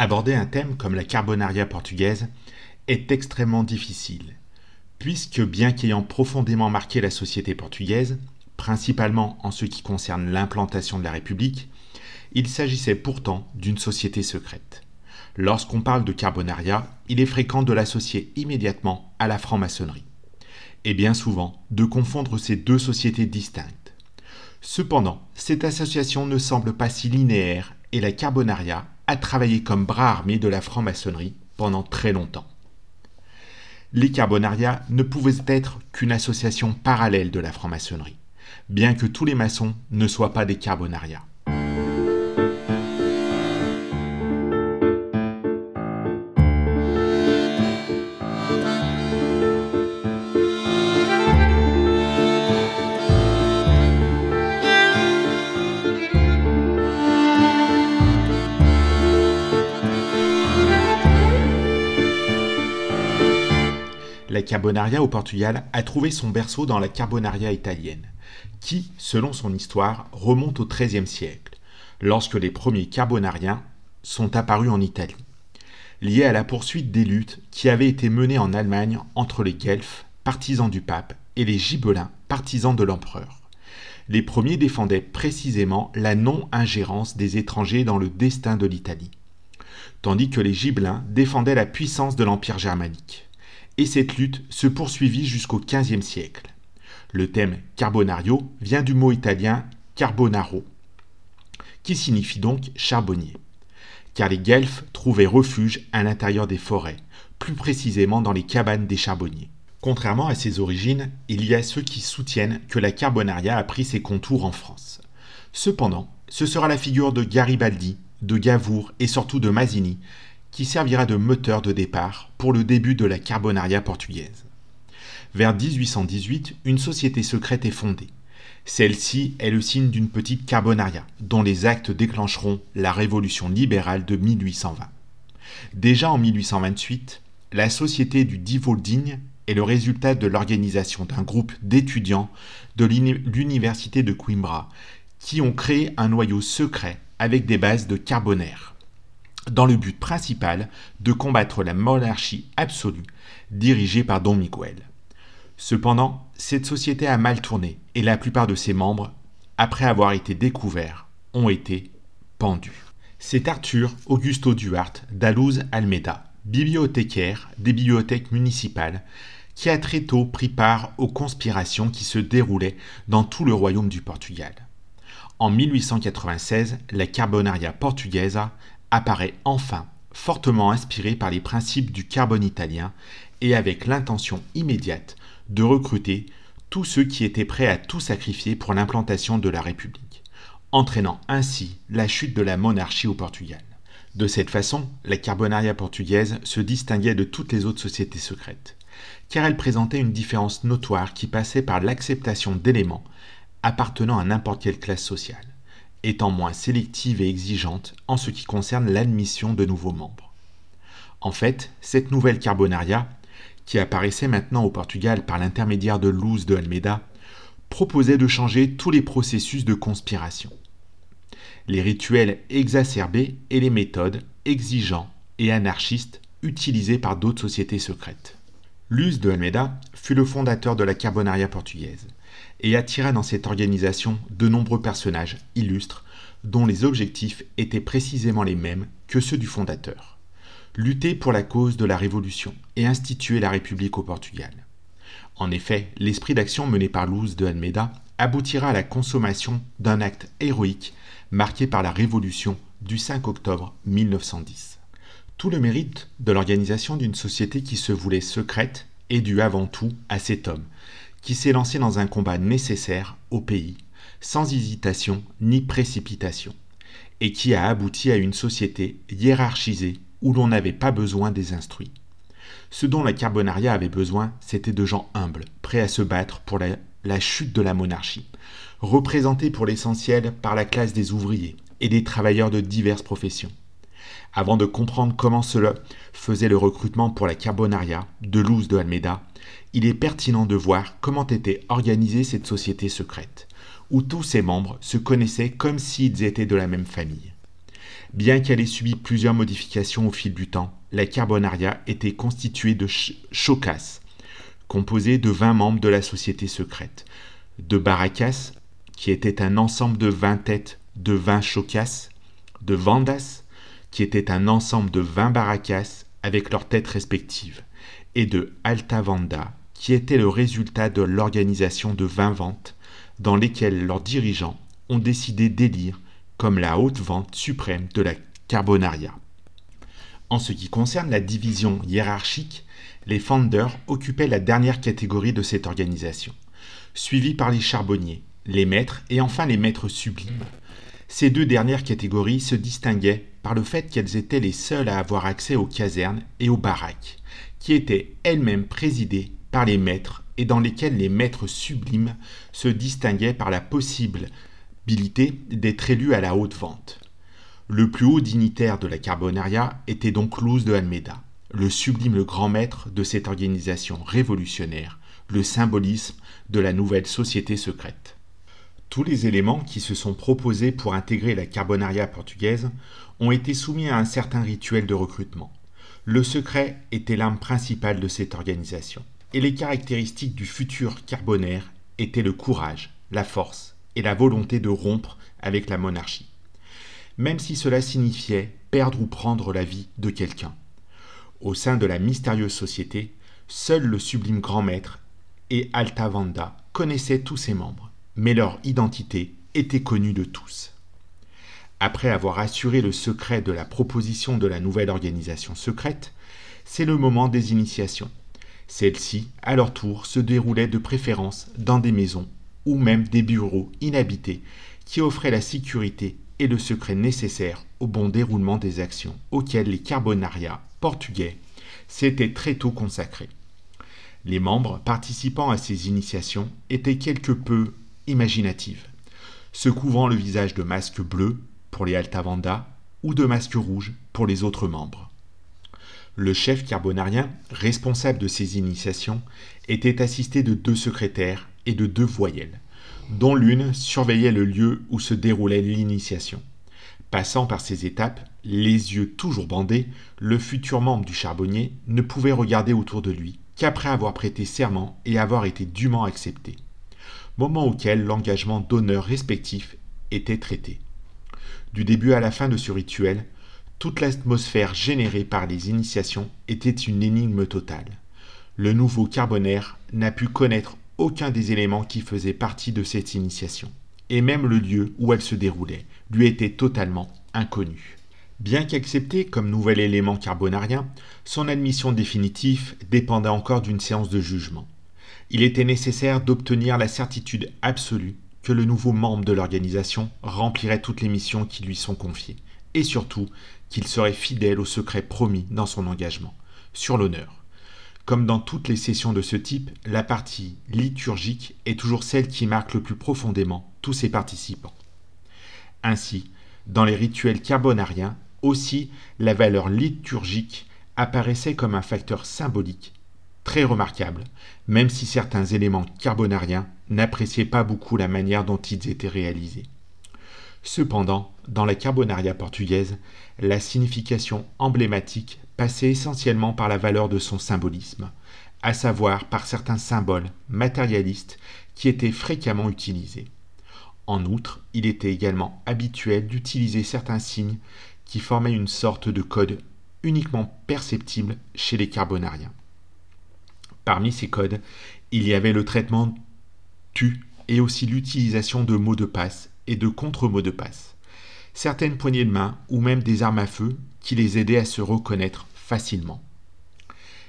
Aborder un thème comme la carbonaria portugaise est extrêmement difficile, puisque bien qu'ayant profondément marqué la société portugaise, principalement en ce qui concerne l'implantation de la République, il s'agissait pourtant d'une société secrète. Lorsqu'on parle de carbonaria, il est fréquent de l'associer immédiatement à la franc-maçonnerie, et bien souvent de confondre ces deux sociétés distinctes. Cependant, cette association ne semble pas si linéaire et la carbonaria a travaillé comme bras armé de la franc-maçonnerie pendant très longtemps. Les Carbonaria ne pouvaient être qu'une association parallèle de la franc-maçonnerie, bien que tous les maçons ne soient pas des Carbonaria. La carbonaria au Portugal a trouvé son berceau dans la carbonaria italienne, qui, selon son histoire, remonte au XIIIe siècle, lorsque les premiers carbonariens sont apparus en Italie, liés à la poursuite des luttes qui avaient été menées en Allemagne entre les Guelfes, partisans du pape, et les Gibelins, partisans de l'empereur. Les premiers défendaient précisément la non-ingérence des étrangers dans le destin de l'Italie, tandis que les Gibelins défendaient la puissance de l'Empire germanique et cette lutte se poursuivit jusqu'au XVe siècle. Le thème carbonario vient du mot italien carbonaro, qui signifie donc charbonnier, car les guelfes trouvaient refuge à l'intérieur des forêts, plus précisément dans les cabanes des charbonniers. Contrairement à ses origines, il y a ceux qui soutiennent que la carbonaria a pris ses contours en France. Cependant, ce sera la figure de Garibaldi, de Gavour et surtout de Mazzini qui servira de moteur de départ pour le début de la carbonaria portugaise. Vers 1818, une société secrète est fondée. Celle-ci est le signe d'une petite carbonaria, dont les actes déclencheront la révolution libérale de 1820. Déjà en 1828, la société du Divolding est le résultat de l'organisation d'un groupe d'étudiants de l'université de Coimbra qui ont créé un noyau secret avec des bases de carbonaire dans le but principal de combattre la monarchie absolue dirigée par Don Miguel. Cependant, cette société a mal tourné et la plupart de ses membres, après avoir été découverts, ont été pendus. C'est Arthur Augusto Duarte d'Aluz Almeida, bibliothécaire des bibliothèques municipales, qui a très tôt pris part aux conspirations qui se déroulaient dans tout le royaume du Portugal. En 1896, la Carbonaria portugaise apparaît enfin fortement inspiré par les principes du carbone italien et avec l'intention immédiate de recruter tous ceux qui étaient prêts à tout sacrifier pour l'implantation de la République, entraînant ainsi la chute de la monarchie au Portugal. De cette façon, la Carbonaria portugaise se distinguait de toutes les autres sociétés secrètes, car elle présentait une différence notoire qui passait par l'acceptation d'éléments appartenant à n'importe quelle classe sociale étant moins sélective et exigeante en ce qui concerne l'admission de nouveaux membres. En fait, cette nouvelle Carbonaria, qui apparaissait maintenant au Portugal par l'intermédiaire de Luz de Almeida, proposait de changer tous les processus de conspiration. Les rituels exacerbés et les méthodes exigeants et anarchistes utilisés par d'autres sociétés secrètes. Luz de Almeida fut le fondateur de la Carbonaria portugaise et attira dans cette organisation de nombreux personnages illustres dont les objectifs étaient précisément les mêmes que ceux du fondateur. Lutter pour la cause de la Révolution et instituer la République au Portugal. En effet, l'esprit d'action mené par Luz de Almeida aboutira à la consommation d'un acte héroïque marqué par la Révolution du 5 octobre 1910. Tout le mérite de l'organisation d'une société qui se voulait secrète est dû avant tout à cet homme, qui s'est lancé dans un combat nécessaire au pays, sans hésitation ni précipitation, et qui a abouti à une société hiérarchisée où l'on n'avait pas besoin des instruits. Ce dont la Carbonaria avait besoin, c'était de gens humbles, prêts à se battre pour la, chute de la monarchie, représentés pour l'essentiel par la classe des ouvriers et des travailleurs de diverses professions. Avant de comprendre comment cela faisait le recrutement pour la Carbonaria de Luz de Almeida, il est pertinent de voir comment était organisée cette société secrète, où tous ses membres se connaissaient comme s'ils étaient de la même famille. Bien qu'elle ait subi plusieurs modifications au fil du temps, la Carbonaria était constituée de Chokas, composé de 20 membres de la société secrète, de Baracas, qui était un ensemble de 20 têtes de 20 Chokas, de Vandas, qui était un ensemble de 20 Baracas avec leurs têtes respectives, et de Alta Vanda, qui était le résultat de l'organisation de 20 ventes dans lesquelles leurs dirigeants ont décidé d'élire comme la haute vente suprême de la Carbonaria. En ce qui concerne la division hiérarchique, les Founders occupaient la dernière catégorie de cette organisation, suivie par les charbonniers, les maîtres et enfin les maîtres sublimes. Ces deux dernières catégories se distinguaient par le fait qu'elles étaient les seules à avoir accès aux casernes et aux baraques, qui étaient elles-mêmes présidées par les maîtres et dans lesquelles les maîtres sublimes se distinguaient par la possible d'être élu à la haute vente. Le plus haut dignitaire de la Carbonaria était donc Luz de Almeida, le sublime grand maître de cette organisation révolutionnaire, le symbolisme de la nouvelle société secrète. Tous les éléments qui se sont proposés pour intégrer la Carbonaria portugaise ont été soumis à un certain rituel de recrutement. Le secret était l'arme principale de cette organisation, et les caractéristiques du futur carbonaire étaient le courage, la force et la volonté de rompre avec la monarchie, même si cela signifiait perdre ou prendre la vie de quelqu'un. Au sein de la mystérieuse société, seul le sublime grand maître et Alta Vanda connaissaient tous ses membres, mais leur identité était connue de tous. Après avoir assuré le secret de la proposition de la nouvelle organisation secrète, c'est le moment des initiations. Celles-ci, à leur tour, se déroulaient de préférence dans des maisons ou même des bureaux inhabités qui offraient la sécurité et le secret nécessaire au bon déroulement des actions auxquelles les carbonariats portugais s'étaient très tôt consacrés. Les membres participant à ces initiations étaient quelque peu imaginatifs, se couvrant le visage de masques bleus pour les Altavanda ou de masques rouges pour les autres membres. Le chef carbonarien, responsable de ces initiations, était assisté de deux secrétaires et de deux voyelles, dont l'une surveillait le lieu où se déroulait l'initiation. Passant par ces étapes, les yeux toujours bandés, le futur membre du charbonnier ne pouvait regarder autour de lui qu'après avoir prêté serment et avoir été dûment accepté, moment auquel l'engagement d'honneur respectif était traité. Du début à la fin de ce rituel, toute l'atmosphère générée par les initiations était une énigme totale. Le nouveau carbonaire n'a pu connaître aucun des éléments qui faisaient partie de cette initiation, et même le lieu où elle se déroulait lui était totalement inconnu. Bien qu'accepté comme nouvel élément carbonarien, son admission définitive dépendait encore d'une séance de jugement. Il était nécessaire d'obtenir la certitude absolue que le nouveau membre de l'organisation remplirait toutes les missions qui lui sont confiées, et surtout qu'il serait fidèle au secret promis dans son engagement, sur l'honneur. Comme dans toutes les sessions de ce type, la partie liturgique est toujours celle qui marque le plus profondément tous ses participants. Ainsi, dans les rituels carbonariens, aussi la valeur liturgique apparaissait comme un facteur symbolique très remarquable, même si certains éléments carbonariens n'appréciaient pas beaucoup la manière dont ils étaient réalisés. Cependant, dans la carbonaria portugaise, la signification emblématique passait essentiellement par la valeur de son symbolisme, à savoir par certains symboles matérialistes qui étaient fréquemment utilisés. En outre, il était également habituel d'utiliser certains signes qui formaient une sorte de code uniquement perceptible chez les carbonariens. Parmi ces codes, il y avait le traitement tu et aussi l'utilisation de mots de passe et de contre-mots de passe. Certaines poignées de main ou même des armes à feu qui les aidaient à se reconnaître facilement.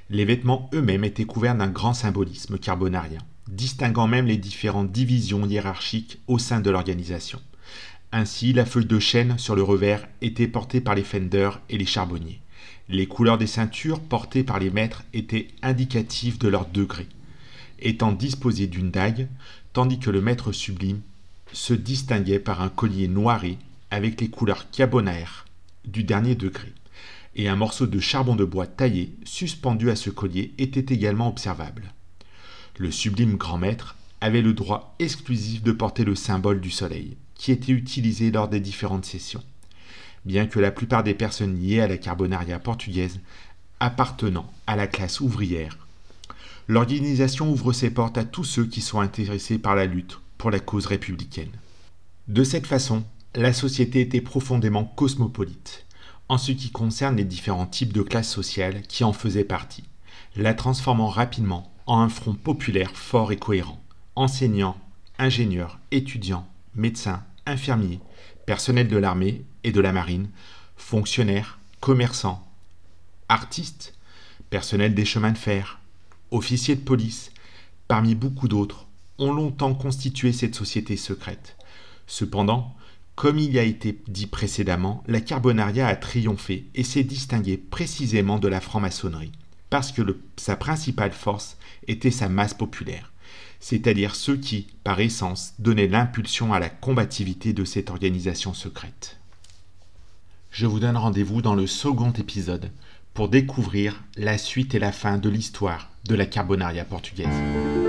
Les vêtements eux-mêmes étaient couverts d'un grand symbolisme carbonarien, distinguant même les différentes divisions hiérarchiques au sein de l'organisation. Ainsi, la feuille de chêne sur le revers était portée par les fenders et les charbonniers. Les couleurs des ceintures portées par les maîtres étaient indicatives de leur degré, étant disposées d'une dague, tandis que le maître sublime se distinguait par un collier noiré avec les couleurs carbonaires du dernier degré et un morceau de charbon de bois taillé suspendu à ce collier était également observable. Le sublime grand maître avait le droit exclusif de porter le symbole du soleil, qui était utilisé lors des différentes sessions. bien que la plupart des personnes liées à la Carbonaria portugaise appartenant à la classe ouvrière. L'organisation ouvre ses portes à tous ceux qui sont intéressés par la lutte la cause républicaine. De cette façon, la société était profondément cosmopolite, en ce qui concerne les différents types de classes sociales qui en faisaient partie, la transformant rapidement en un front populaire fort et cohérent. Enseignants, ingénieurs, étudiants, médecins, infirmiers, personnels de l'armée et de la marine, fonctionnaires, commerçants, artistes, personnels des chemins de fer, officiers de police, parmi beaucoup d'autres, ont longtemps constitué cette société secrète. Cependant, comme il a été dit précédemment, la Carbonaria a triomphé et s'est distinguée précisément de la franc-maçonnerie, parce que sa principale force était sa masse populaire, c'est-à-dire ceux qui, par essence, donnaient l'impulsion à la combativité de cette organisation secrète. Je vous donne rendez-vous dans le second épisode pour découvrir la suite et la fin de l'histoire de la Carbonaria portugaise.